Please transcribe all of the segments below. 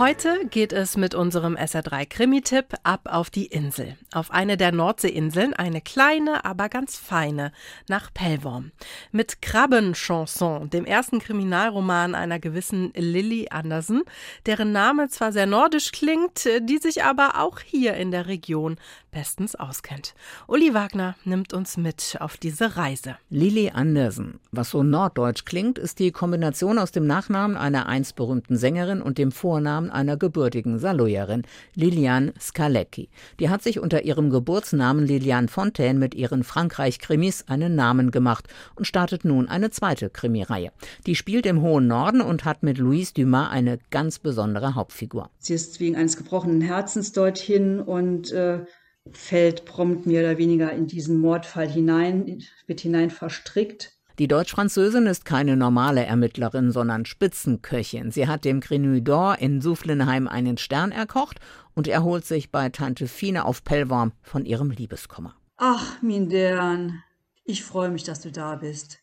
Heute geht es mit unserem SR3 Krimi-Tipp ab auf die Insel. Auf eine der Nordseeinseln, eine kleine, aber ganz feine, nach Pellworm. Mit Krabbenchanson, dem ersten Kriminalroman einer gewissen Lilly Andersen, deren Name zwar sehr nordisch klingt, die sich aber auch hier in der Region bestens auskennt. Uli Wagner nimmt uns mit auf diese Reise. Lilly Andersen. Was so norddeutsch klingt, ist die Kombination aus dem Nachnamen einer einst berühmten Sängerin und dem Vornamen einer gebürtigen Saloyerin, Liliane Skalecki. Die hat sich unter ihrem Geburtsnamen Liliane Fontaine mit ihren Frankreich-Krimis einen Namen gemacht und startet nun eine zweite Krimireihe. Die spielt im hohen Norden und hat mit Louise Dumas eine ganz besondere Hauptfigur. Sie ist wegen eines gebrochenen Herzens dorthin und äh, fällt prompt mehr oder weniger in diesen Mordfall hinein, wird hinein verstrickt. Die Deutsch-Französin ist keine normale Ermittlerin, sondern Spitzenköchin. Sie hat dem Grenouille d'Or in Suflenheim einen Stern erkocht und erholt sich bei Tante Fine auf Pellworm von ihrem Liebeskummer. Ach, Mindern, ich freue mich, dass du da bist.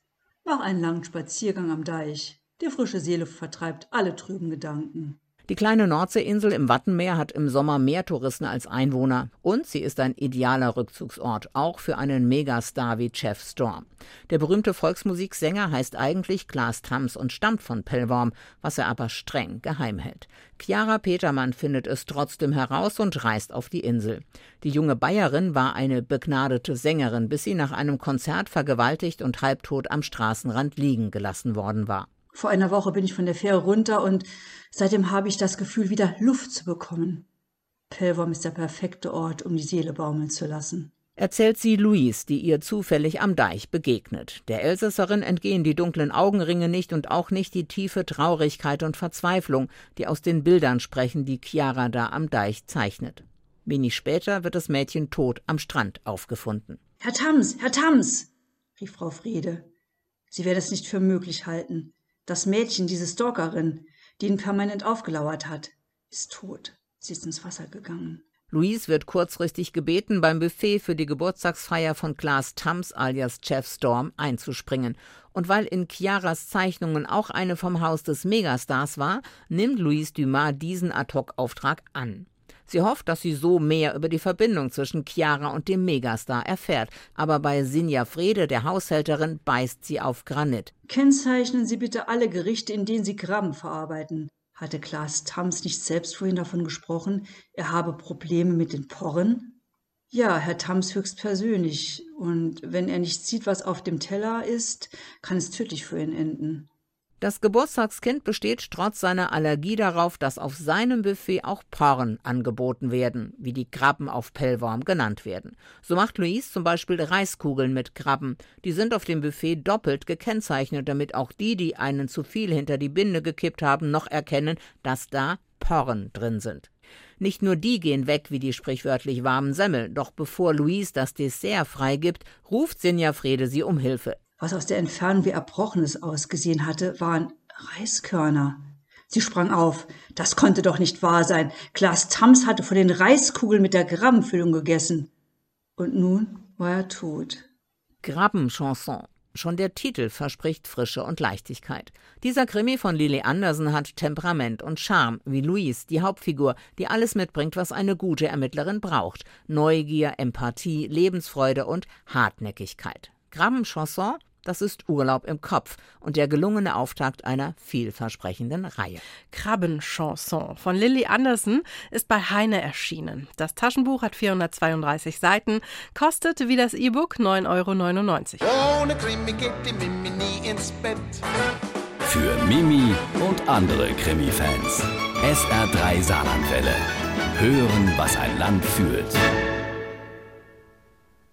Mach einen langen Spaziergang am Deich. Der frische Seele vertreibt alle trüben Gedanken. Die kleine Nordseeinsel im Wattenmeer hat im Sommer mehr Touristen als Einwohner und sie ist ein idealer Rückzugsort, auch für einen Megastar wie Jeff Storm. Der berühmte Volksmusiksänger heißt eigentlich Klaas Tams und stammt von Pellworm, was er aber streng geheim hält. Chiara Petermann findet es trotzdem heraus und reist auf die Insel. Die junge Bayerin war eine begnadete Sängerin, bis sie nach einem Konzert vergewaltigt und halbtot am Straßenrand liegen gelassen worden war. Vor einer Woche bin ich von der Fähre runter und seitdem habe ich das Gefühl, wieder Luft zu bekommen. Pellworm ist der perfekte Ort, um die Seele baumeln zu lassen. Erzählt sie Louise, die ihr zufällig am Deich begegnet. Der Elsässerin entgehen die dunklen Augenringe nicht und auch nicht die tiefe Traurigkeit und Verzweiflung, die aus den Bildern sprechen, die Chiara da am Deich zeichnet. Wenig später wird das Mädchen tot am Strand aufgefunden. Herr Tams, Herr Tams, rief Frau Friede. Sie werde es nicht für möglich halten. Das Mädchen, diese Stalkerin, die ihn permanent aufgelauert hat, ist tot. Sie ist ins Wasser gegangen. Louise wird kurzfristig gebeten, beim Buffet für die Geburtstagsfeier von Klaas Tams alias Jeff Storm einzuspringen. Und weil in Chiaras Zeichnungen auch eine vom Haus des Megastars war, nimmt Louise Dumas diesen Ad-Hoc-Auftrag an. Sie hofft, dass sie so mehr über die Verbindung zwischen Chiara und dem Megastar erfährt. Aber bei Sinja Frede, der Haushälterin, beißt sie auf Granit. Kennzeichnen Sie bitte alle Gerichte, in denen Sie Krabben verarbeiten. Hatte Klaas Tams nicht selbst vorhin davon gesprochen, er habe Probleme mit den Porren? Ja, Herr Tams höchstpersönlich. Und wenn er nicht sieht, was auf dem Teller ist, kann es tödlich für ihn enden. Das Geburtstagskind besteht trotz seiner Allergie darauf, dass auf seinem Buffet auch Porren angeboten werden, wie die Krabben auf Pellworm genannt werden. So macht Louise zum Beispiel Reiskugeln mit Krabben. Die sind auf dem Buffet doppelt gekennzeichnet, damit auch die, die einen zu viel hinter die Binde gekippt haben, noch erkennen, dass da Porren drin sind. Nicht nur die gehen weg wie die sprichwörtlich warmen Semmel, doch bevor Louise das Dessert freigibt, ruft Sinja Frede sie um Hilfe. Was aus der Entfernung wie Erbrochenes ausgesehen hatte, waren Reiskörner. Sie sprang auf. Das konnte doch nicht wahr sein. Klaas Tams hatte von den Reiskugeln mit der Grabbenfüllung gegessen. Und nun war er tot. Grabbenchanson. Schon der Titel verspricht Frische und Leichtigkeit. Dieser Krimi von Lily Anderson hat Temperament und Charme, wie Louise, die Hauptfigur, die alles mitbringt, was eine gute Ermittlerin braucht. Neugier, Empathie, Lebensfreude und Hartnäckigkeit. Grabbenchanson das ist Urlaub im Kopf und der gelungene Auftakt einer vielversprechenden Reihe. Krabbenchanson von Lilly Andersen ist bei Heine erschienen. Das Taschenbuch hat 432 Seiten, kostet wie das E-Book 9,99 Euro. Ohne Krimi geht die Mimi nie ins Bett. Für Mimi und andere Krimi-Fans. SR3 Saarlandwelle. Hören, was ein Land fühlt.